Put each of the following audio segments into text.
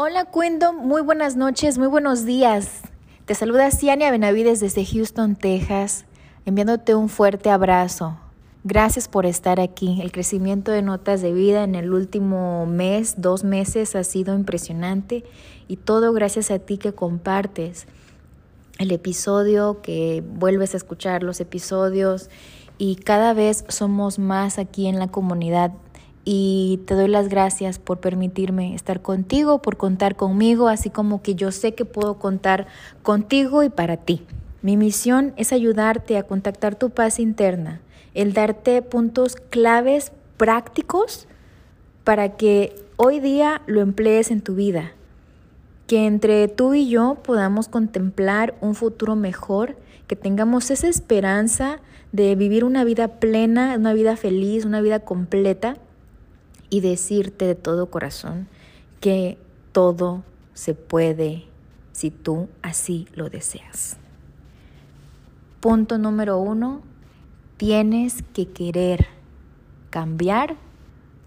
Hola Cuendo, muy buenas noches, muy buenos días. Te saluda Ciania Benavides desde Houston, Texas, enviándote un fuerte abrazo. Gracias por estar aquí. El crecimiento de notas de vida en el último mes, dos meses, ha sido impresionante y todo gracias a ti que compartes el episodio, que vuelves a escuchar los episodios y cada vez somos más aquí en la comunidad y te doy las gracias por permitirme estar contigo, por contar conmigo, así como que yo sé que puedo contar contigo y para ti. Mi misión es ayudarte a contactar tu paz interna, el darte puntos claves prácticos para que hoy día lo emplees en tu vida, que entre tú y yo podamos contemplar un futuro mejor, que tengamos esa esperanza de vivir una vida plena, una vida feliz, una vida completa y decirte de todo corazón que todo se puede si tú así lo deseas. Punto número uno, tienes que querer cambiar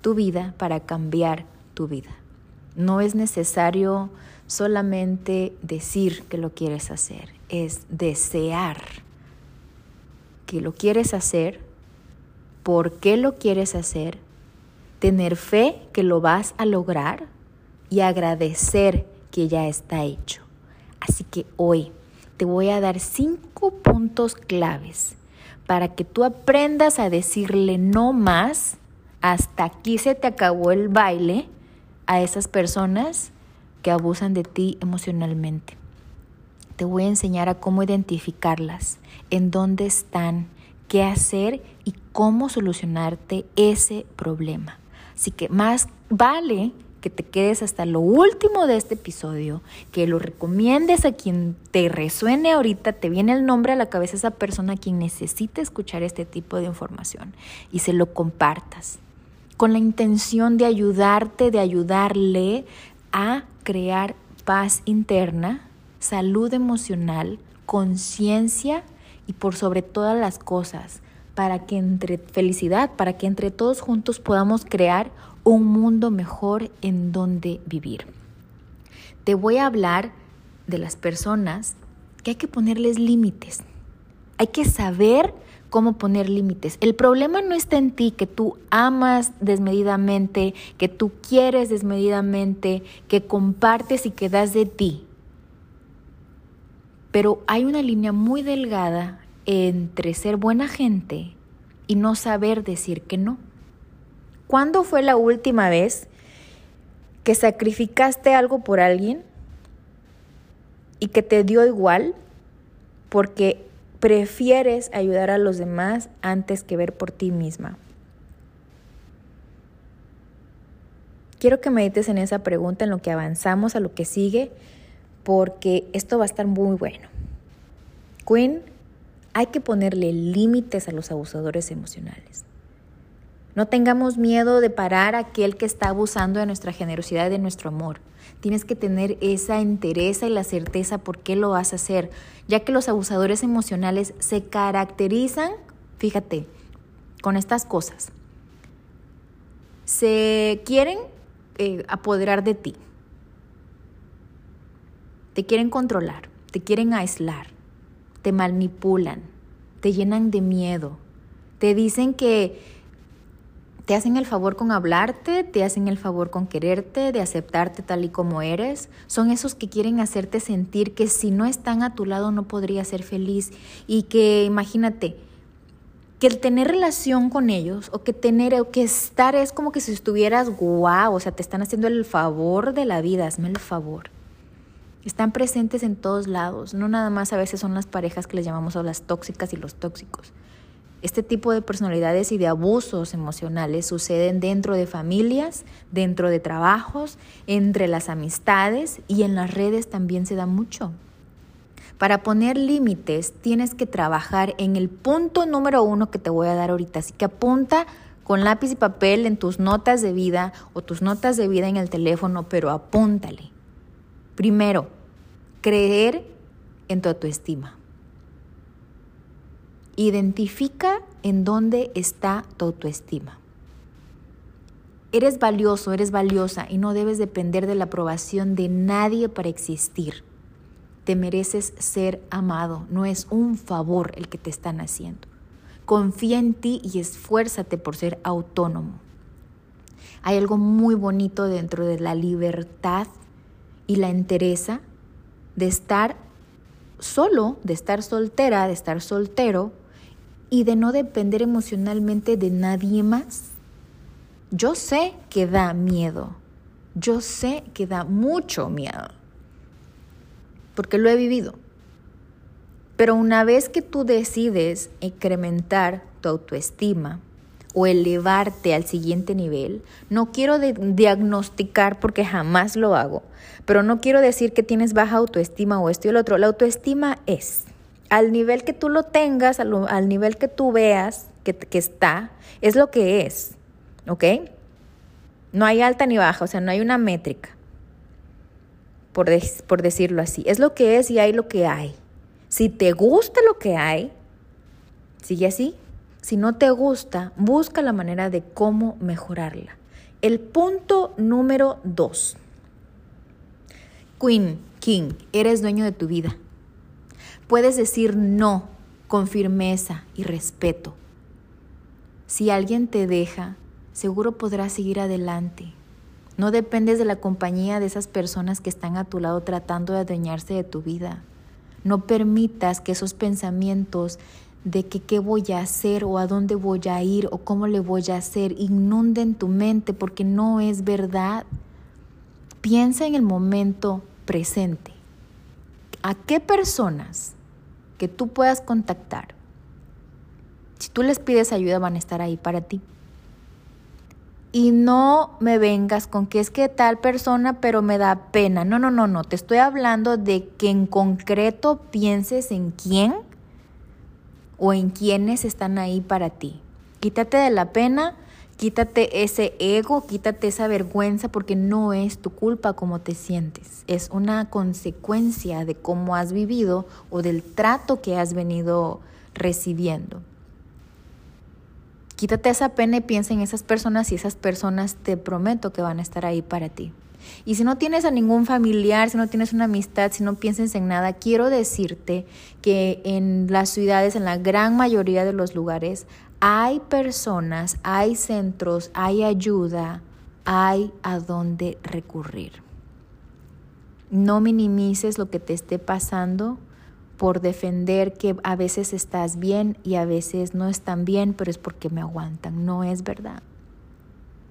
tu vida para cambiar tu vida. No es necesario solamente decir que lo quieres hacer, es desear que lo quieres hacer, por qué lo quieres hacer tener fe que lo vas a lograr y agradecer que ya está hecho. Así que hoy te voy a dar cinco puntos claves para que tú aprendas a decirle no más, hasta aquí se te acabó el baile a esas personas que abusan de ti emocionalmente. Te voy a enseñar a cómo identificarlas, en dónde están, qué hacer y cómo solucionarte ese problema. Así que más vale que te quedes hasta lo último de este episodio, que lo recomiendes a quien te resuene ahorita, te viene el nombre a la cabeza esa persona a quien necesita escuchar este tipo de información y se lo compartas con la intención de ayudarte, de ayudarle a crear paz interna, salud emocional, conciencia y por sobre todas las cosas, para que entre felicidad, para que entre todos juntos podamos crear un mundo mejor en donde vivir. Te voy a hablar de las personas que hay que ponerles límites. Hay que saber cómo poner límites. El problema no está en ti, que tú amas desmedidamente, que tú quieres desmedidamente, que compartes y que das de ti. Pero hay una línea muy delgada entre ser buena gente y no saber decir que no. ¿Cuándo fue la última vez que sacrificaste algo por alguien y que te dio igual porque prefieres ayudar a los demás antes que ver por ti misma? Quiero que medites en esa pregunta, en lo que avanzamos, a lo que sigue, porque esto va a estar muy bueno. Queen hay que ponerle límites a los abusadores emocionales. No tengamos miedo de parar a aquel que está abusando de nuestra generosidad y de nuestro amor. Tienes que tener esa entereza y la certeza por qué lo vas a hacer, ya que los abusadores emocionales se caracterizan, fíjate, con estas cosas. Se quieren eh, apoderar de ti, te quieren controlar, te quieren aislar, te manipulan, te llenan de miedo, te dicen que te hacen el favor con hablarte, te hacen el favor con quererte, de aceptarte tal y como eres. Son esos que quieren hacerte sentir que si no están a tu lado no podrías ser feliz y que imagínate que el tener relación con ellos o que tener o que estar es como que si estuvieras guau, o sea, te están haciendo el favor de la vida, hazme el favor. Están presentes en todos lados, no nada más a veces son las parejas que les llamamos a las tóxicas y los tóxicos. Este tipo de personalidades y de abusos emocionales suceden dentro de familias, dentro de trabajos, entre las amistades y en las redes también se da mucho. Para poner límites tienes que trabajar en el punto número uno que te voy a dar ahorita. Así que apunta con lápiz y papel en tus notas de vida o tus notas de vida en el teléfono, pero apúntale. Primero, creer en tu autoestima. Identifica en dónde está tu autoestima. Eres valioso, eres valiosa y no debes depender de la aprobación de nadie para existir. Te mereces ser amado, no es un favor el que te están haciendo. Confía en ti y esfuérzate por ser autónomo. Hay algo muy bonito dentro de la libertad y la entereza de estar solo, de estar soltera, de estar soltero y de no depender emocionalmente de nadie más. Yo sé que da miedo, yo sé que da mucho miedo, porque lo he vivido. Pero una vez que tú decides incrementar tu autoestima o elevarte al siguiente nivel, no quiero diagnosticar porque jamás lo hago, pero no quiero decir que tienes baja autoestima o esto y el otro. La autoestima es, al nivel que tú lo tengas, al, nivel que tú veas que, está, es lo que es, ¿ok? No hay alta ni baja, o sea, no hay una métrica, por decirlo así. Es lo que es y hay lo que hay. Si te gusta lo que hay, sigue así. Si no te gusta, busca la manera de cómo mejorarla. El punto número dos. Queen, King, eres dueño de tu vida. Puedes decir no con firmeza y respeto. Si alguien te deja, seguro podrás seguir adelante. No dependes de la compañía de esas personas que están a tu lado tratando de adueñarse de tu vida. No permitas que esos pensamientos de que qué voy a hacer o a dónde voy a ir o cómo le voy a hacer inunden tu mente porque no es verdad. Piensa en el momento presente. ¿A qué personas que tú puedas contactar? Si tú les pides ayuda van a estar ahí para ti. Y no me vengas con que es que tal persona, pero me da pena. No, no, no, no. Te estoy hablando de que en concreto pienses en quién o en quiénes están ahí para ti. Quítate de la pena Quítate ese ego, quítate esa vergüenza porque no es tu culpa cómo te sientes. Es una consecuencia de cómo has vivido o del trato que has venido recibiendo. Quítate esa pena y piensa en esas personas y esas personas te prometo que van a estar ahí para ti. Y si no tienes a ningún familiar, si no tienes una amistad, si no piensas en nada, quiero decirte que en las ciudades, en la gran mayoría de los lugares, hay personas, hay centros, hay ayuda, hay a dónde recurrir. No minimices lo que te esté pasando por defender que a veces estás bien y a veces no están bien, pero es porque me aguantan. No es verdad.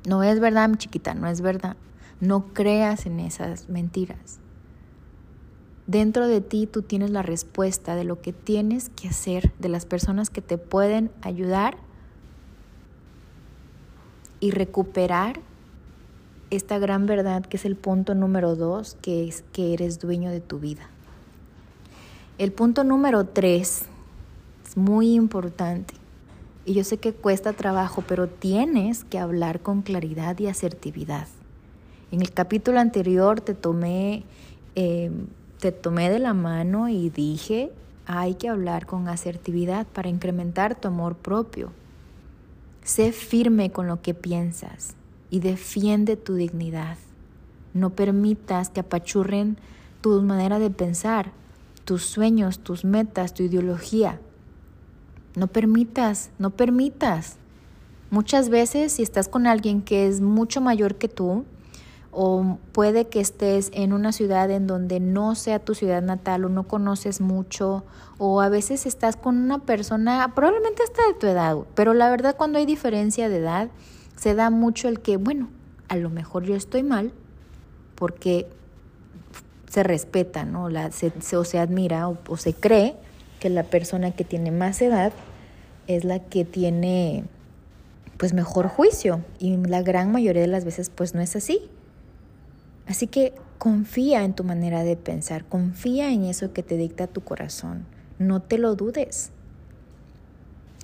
No es verdad, mi chiquita, no es verdad. No creas en esas mentiras. Dentro de ti tú tienes la respuesta de lo que tienes que hacer, de las personas que te pueden ayudar y recuperar esta gran verdad que es el punto número dos, que es que eres dueño de tu vida. El punto número tres es muy importante y yo sé que cuesta trabajo, pero tienes que hablar con claridad y asertividad. En el capítulo anterior te tomé eh, te tomé de la mano y dije, hay que hablar con asertividad para incrementar tu amor propio. Sé firme con lo que piensas y defiende tu dignidad. No permitas que apachurren tu manera de pensar, tus sueños, tus metas, tu ideología. No permitas, no permitas. Muchas veces si estás con alguien que es mucho mayor que tú, o puede que estés en una ciudad en donde no sea tu ciudad natal o no conoces mucho o a veces estás con una persona probablemente hasta de tu edad, pero la verdad cuando hay diferencia de edad se da mucho el que, bueno, a lo mejor yo estoy mal porque se respeta, ¿no? La, se, o se admira o, o se cree que la persona que tiene más edad es la que tiene pues mejor juicio y la gran mayoría de las veces pues no es así. Así que confía en tu manera de pensar, confía en eso que te dicta tu corazón, no te lo dudes.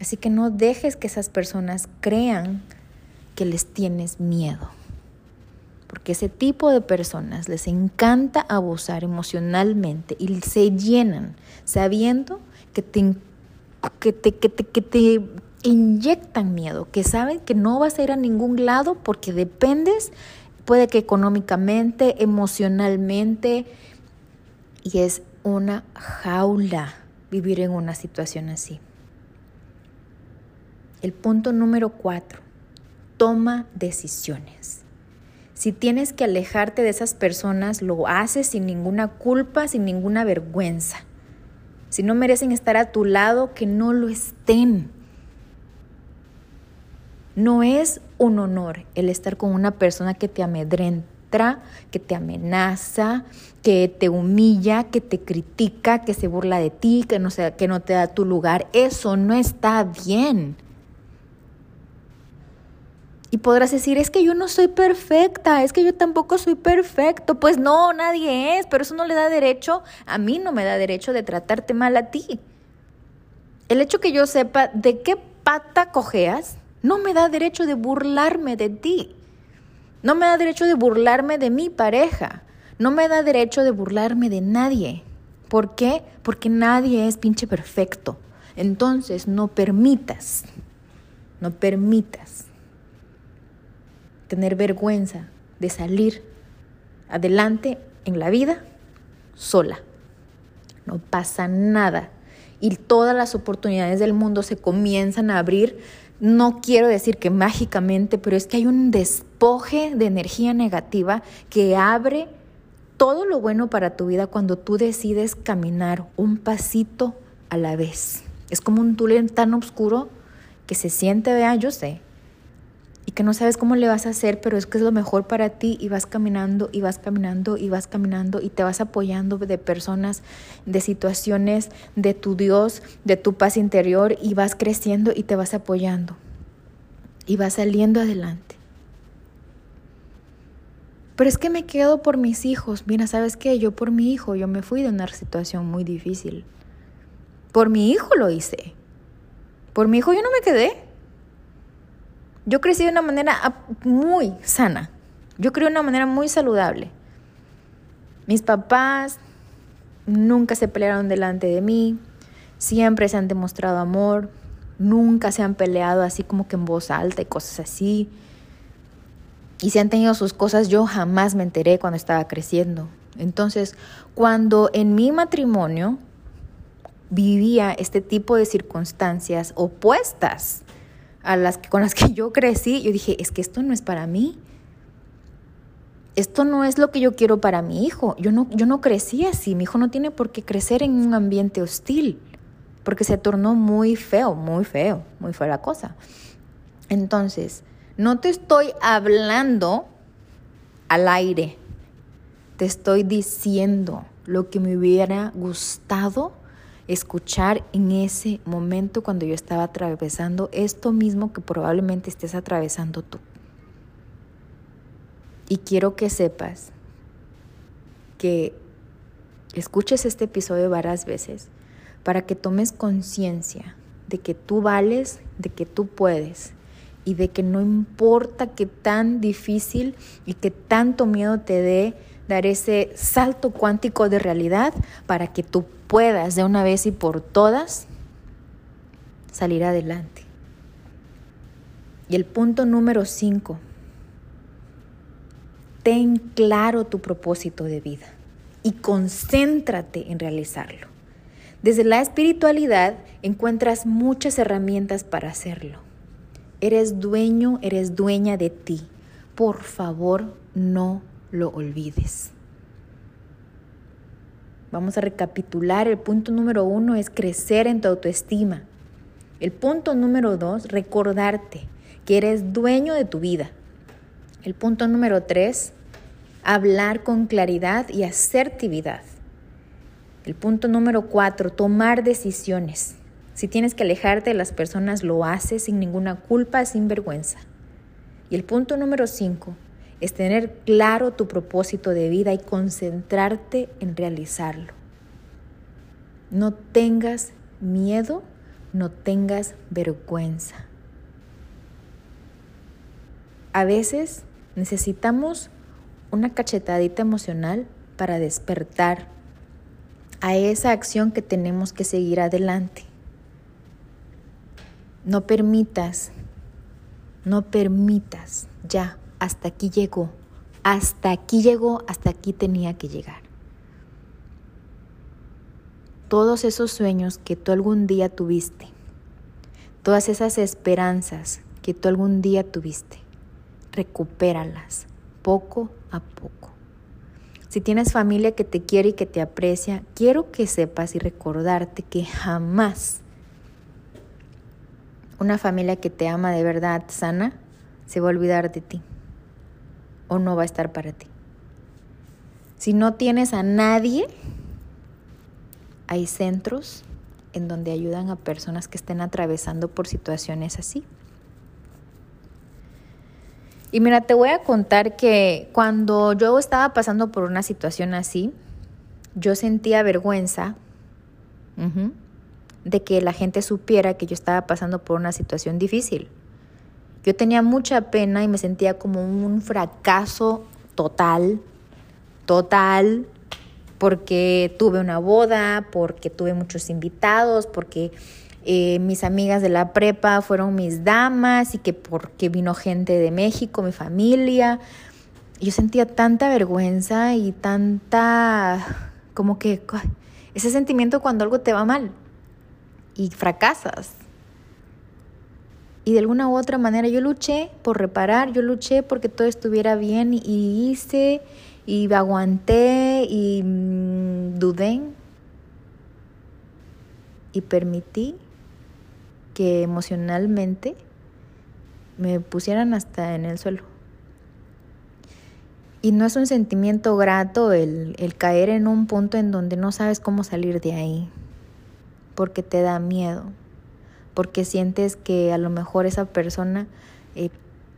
Así que no dejes que esas personas crean que les tienes miedo. Porque ese tipo de personas les encanta abusar emocionalmente y se llenan sabiendo que te, que te, que te, inyectan miedo, que saben que no vas a ir a ningún lado porque dependes, puede que económicamente, emocionalmente, y es una jaula vivir en una situación así. El punto número cuatro, toma decisiones. Si tienes que alejarte de esas personas, lo haces sin ninguna culpa, sin ninguna vergüenza. Si no merecen estar a tu lado, que no lo estén. No es un honor el estar con una persona que te amedrenta, que te amenaza, que te humilla, que te critica, que se burla de ti, que no, que no te da tu lugar. Eso no está bien. Y podrás decir, es que yo no soy perfecta, es que yo tampoco soy perfecto. Pues no, nadie es, pero eso no le da derecho, a mí no me da derecho de tratarte mal a ti. El hecho que yo sepa de qué pata cojeas, no me da derecho de burlarme de ti. No me da derecho de burlarme de mi pareja. No me da derecho de burlarme de nadie. ¿Por qué? Porque nadie es pinche perfecto. Entonces no permitas, no permitas tener vergüenza de salir adelante en la vida sola. No pasa nada. Y todas las oportunidades del mundo se comienzan a abrir. No quiero decir que mágicamente, pero es que hay un despoje de energía negativa que abre todo lo bueno para tu vida cuando tú decides caminar un pasito a la vez. Es como un túnel tan oscuro que se siente, vea, yo sé, que no sabes cómo le vas a hacer, pero es que es lo mejor para ti y vas caminando y vas caminando y vas caminando y te vas apoyando de personas, de situaciones, de tu Dios, de tu paz interior y vas creciendo y te vas apoyando y vas saliendo adelante. Pero es que me quedo por mis hijos. Mira, ¿sabes qué? Yo por mi hijo, yo me fui de una situación muy difícil. Por mi hijo lo hice. Por mi hijo yo no me quedé. Yo crecí de una manera muy sana. Yo crecí de una manera muy saludable. Mis papás nunca se pelearon delante de mí, siempre se han demostrado amor, nunca se han peleado así como que en voz alta y cosas así. Y si han tenido sus cosas, yo jamás me enteré cuando estaba creciendo. Entonces, cuando en mi matrimonio vivía este tipo de circunstancias opuestas a las que, con las que yo crecí, yo dije, es que esto no es para mí. Esto no es lo que yo quiero para mi hijo. Yo no, yo no crecí así. Mi hijo no tiene por qué crecer en un ambiente hostil, porque se tornó muy feo, muy feo, muy fea la cosa. Entonces, no te estoy hablando al aire. Te estoy diciendo lo que me hubiera gustado escuchar en ese momento cuando yo estaba atravesando esto mismo que probablemente estés atravesando tú. Y quiero que sepas que escuches este episodio varias veces para que tomes conciencia de que tú vales, de que tú puedes y de que no importa qué tan difícil y qué tanto miedo te dé dar ese salto cuántico de realidad para que tú puedas de una vez y por todas salir adelante. Y el punto número cinco, ten claro tu propósito de vida y concéntrate en realizarlo. Desde la espiritualidad encuentras muchas herramientas para hacerlo. Eres dueño, eres dueña de ti. Por favor, no lo olvides. Vamos a recapitular. El punto número uno es crecer en tu autoestima. El punto número dos, recordarte que eres dueño de tu vida. El punto número tres, hablar con claridad y asertividad. El punto número cuatro, tomar decisiones. Si tienes que alejarte de las personas, lo haces sin ninguna culpa, sin vergüenza. Y el punto número cinco, es tener claro tu propósito de vida y concentrarte en realizarlo. No tengas miedo, no tengas vergüenza. A veces necesitamos una cachetadita emocional para despertar a esa acción que tenemos que seguir adelante. No permitas, no permitas, ya, hasta aquí llegó, hasta aquí llegó, hasta aquí tenía que llegar. Todos esos sueños que tú algún día tuviste, todas esas esperanzas que tú algún día tuviste, recupéralas poco a poco. Si tienes familia que te quiere y que te aprecia, quiero que sepas y recordarte que jamás una familia que te ama de verdad sana se va a olvidar de ti o no va a estar para ti. Si no tienes a nadie, hay centros en donde ayudan a personas que estén atravesando por situaciones así. Y mira, te voy a contar que cuando yo estaba pasando por una situación así, yo sentía vergüenza de que la gente supiera que yo estaba pasando por una situación difícil. Yo tenía mucha pena y me sentía como un fracaso total, total, porque tuve una boda, porque tuve muchos invitados, porque eh, mis amigas de la prepa fueron mis damas y que porque vino gente de México, mi familia. Yo sentía tanta vergüenza y tanta, como que ese sentimiento cuando algo te va mal y fracasas. Y de alguna u otra manera yo luché por reparar, yo luché porque todo estuviera bien y hice y aguanté y mm, dudé y permití que emocionalmente me pusieran hasta en el suelo. Y no es un sentimiento grato el, el, caer en un punto en donde no sabes cómo salir de ahí, porque te da miedo, porque sientes que a lo mejor esa persona eh,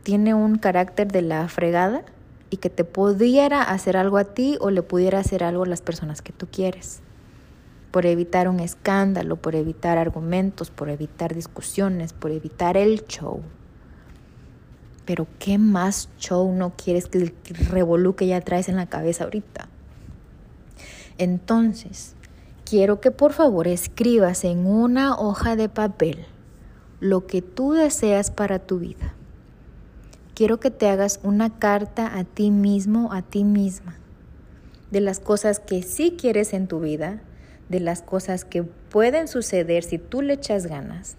tiene un carácter de la fregada y que te pudiera hacer algo a ti o le pudiera hacer algo a las personas que tú quieres por evitar un escándalo, por evitar argumentos, por evitar discusiones, por evitar el show. Pero ¿qué más show no quieres que el revolú que ya traes en la cabeza ahorita? Entonces, quiero que por favor escribas en una hoja de papel lo que tú deseas para tu vida. Quiero que te hagas una carta a ti mismo, a ti misma, de las cosas que sí quieres en tu vida de las cosas que pueden suceder si tú le echas ganas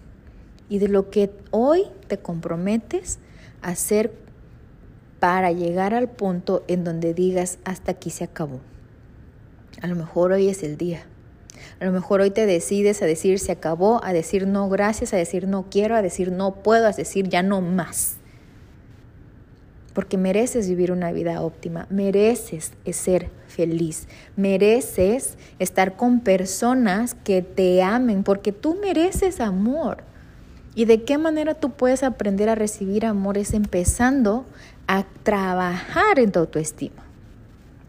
y de lo que hoy te comprometes a hacer para llegar al punto en donde digas hasta aquí se acabó. A lo mejor hoy es el día. A lo mejor hoy te decides a decir se acabó, a decir no gracias, a decir no quiero, a decir no puedo, a decir ya no más porque mereces vivir una vida óptima, mereces ser feliz, mereces estar con personas que te amen, porque tú mereces amor. ¿Y de qué manera tú puedes aprender a recibir amor? Es empezando a trabajar en tu autoestima.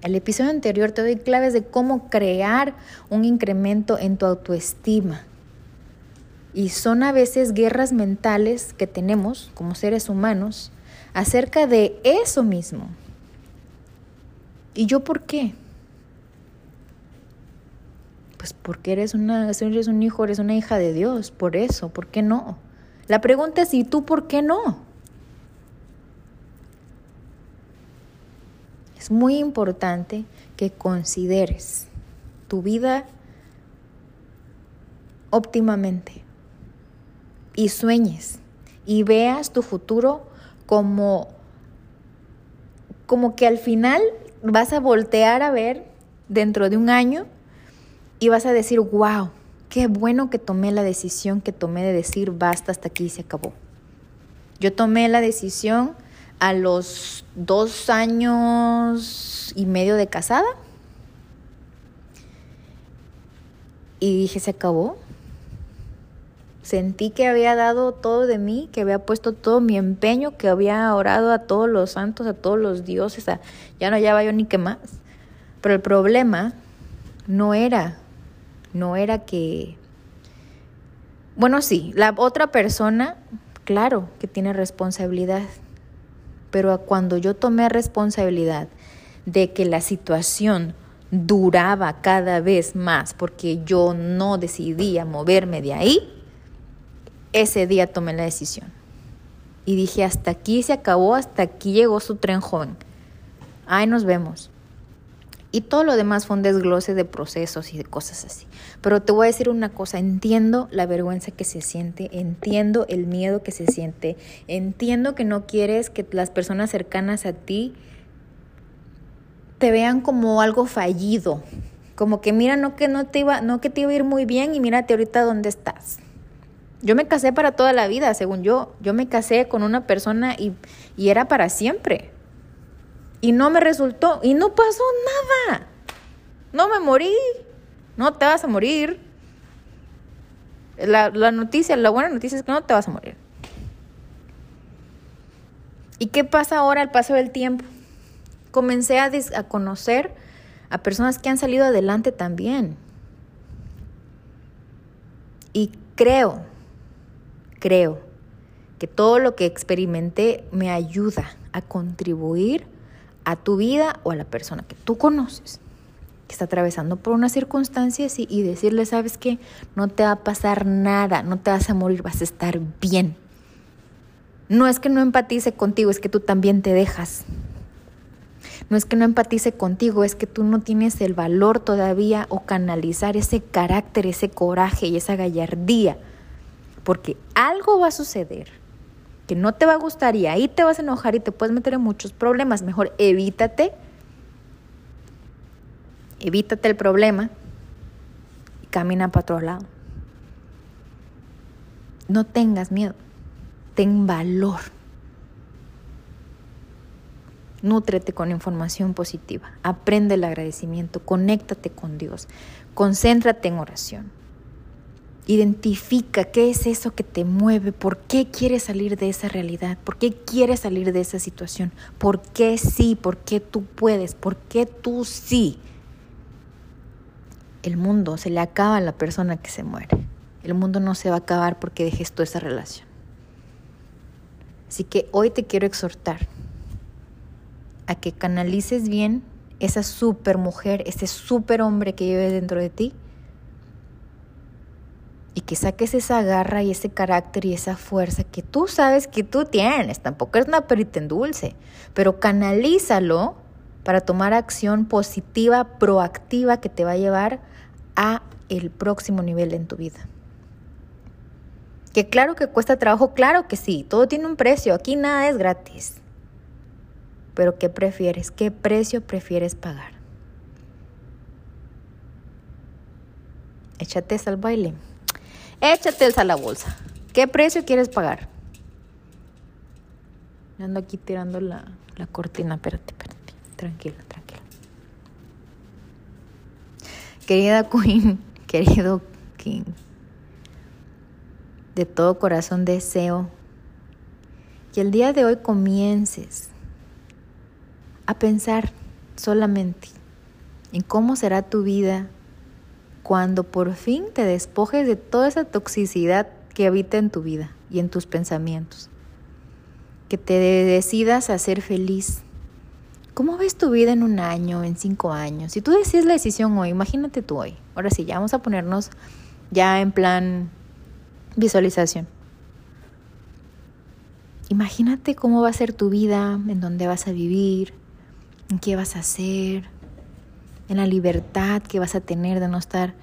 El episodio anterior te doy claves de cómo crear un incremento en tu autoestima. Y son a veces guerras mentales que tenemos como seres humanos acerca de eso mismo. ¿Y yo por qué? Pues porque eres, una, eres un hijo, eres una hija de Dios, por eso, ¿por qué no? La pregunta es, ¿y tú por qué no? Es muy importante que consideres tu vida óptimamente y sueñes y veas tu futuro como, como que al final vas a voltear a ver dentro de un año y vas a decir, wow, qué bueno que tomé la decisión que tomé de decir, basta, hasta aquí se acabó. Yo tomé la decisión a los dos años y medio de casada y dije, se acabó, Sentí que había dado todo de mí, que había puesto todo mi empeño, que había orado a todos los santos, a todos los dioses, a, ya no hallaba yo ni qué más. Pero el problema no era, no era que, bueno, sí, la otra persona, claro que tiene responsabilidad, pero cuando yo tomé responsabilidad de que la situación duraba cada vez más porque yo no decidía moverme de ahí, ese día tomé la decisión. Y dije, hasta aquí se acabó, hasta aquí llegó su tren joven. Ahí nos vemos. Y todo lo demás fue un desglose de procesos y de cosas así. Pero te voy a decir una cosa, entiendo la vergüenza que se siente, entiendo el miedo que se siente, entiendo que no quieres que las personas cercanas a ti te vean como algo fallido, como que mira, no que no te iba, no que te iba a ir muy bien y mírate ahorita dónde estás. Yo me casé para toda la vida, según yo. Yo me casé con una persona y, y era para siempre y no me resultó y no pasó nada. No me morí, no te vas a morir. La, noticia, la buena noticia es que no te vas a morir. ¿Y qué pasa ahora al paso del tiempo? Comencé a, a conocer a personas que han salido adelante también. Y creo, creo que todo lo que experimenté me ayuda a contribuir a tu vida o a la persona que tú conoces que está atravesando por una circunstancia así y decirle, sabes que no te va a pasar nada, no te vas a morir, vas a estar bien. No es que no empatice contigo, es que tú también te dejas. No es que no empatice contigo, es que tú no tienes el valor todavía o canalizar ese carácter, ese coraje y esa gallardía. Porque algo va a suceder no te va a gustar y ahí te vas a enojar y te puedes meter en muchos problemas. Mejor evítate, evítate el problema y camina para otro lado. No tengas miedo, ten valor. Nútrete con información positiva, aprende el agradecimiento, conéctate con Dios, concéntrate en oración. Identifica qué es eso que te mueve, por qué quieres salir de esa realidad, por qué quieres salir de esa situación, por qué sí, por qué tú puedes, por qué tú sí. El mundo se le acaba a la persona que se muere. El mundo no se va a acabar porque dejes toda esa relación. Así que hoy te quiero exhortar a que canalices bien esa super mujer, ese super hombre que vive dentro de ti y que saques esa garra y ese carácter y esa fuerza que tú sabes que tú tienes. Tampoco es una perita en dulce, pero canalízalo para tomar acción positiva, proactiva que te va a llevar a el próximo nivel en tu vida. Que claro que cuesta trabajo, claro que sí, todo tiene un precio, aquí nada es gratis. Pero ¿qué prefieres? ¿Qué precio prefieres pagar? Échate al baile. Échate la bolsa. ¿Qué precio quieres pagar? Ando aquí tirando la, la cortina. Espérate, espérate. Tranquila, tranquila. Querida Queen, querido King, de todo corazón deseo que el día de hoy comiences a pensar solamente en cómo será tu vida cuando por fin te despojes de toda esa toxicidad que habita en tu vida y en tus pensamientos. Que te decidas a ser feliz. ¿Cómo ves tu vida en un año, en cinco años? Si tú decides la decisión hoy, imagínate tú hoy. Ahora sí, ya vamos a ponernos ya en plan visualización. Imagínate cómo va a ser tu vida, en dónde vas a vivir, en qué vas a hacer, en la libertad que vas a tener de no estar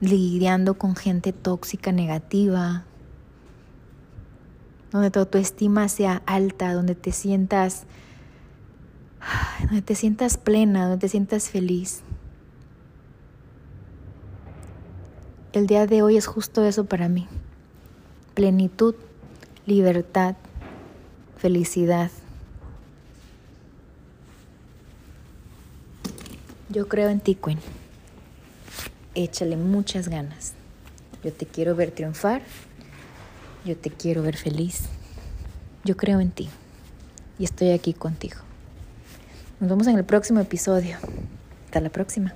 lidiando con gente tóxica, negativa, donde tu autoestima sea alta, donde te sientas, donde te sientas plena, donde te sientas feliz. El día de hoy es justo eso para mí. Plenitud, libertad, felicidad. Yo creo en ti, Queen. Échale muchas ganas. Yo te quiero ver triunfar. Yo te quiero ver feliz. Yo creo en ti. Y estoy aquí contigo. Nos vemos en el próximo episodio. Hasta la próxima.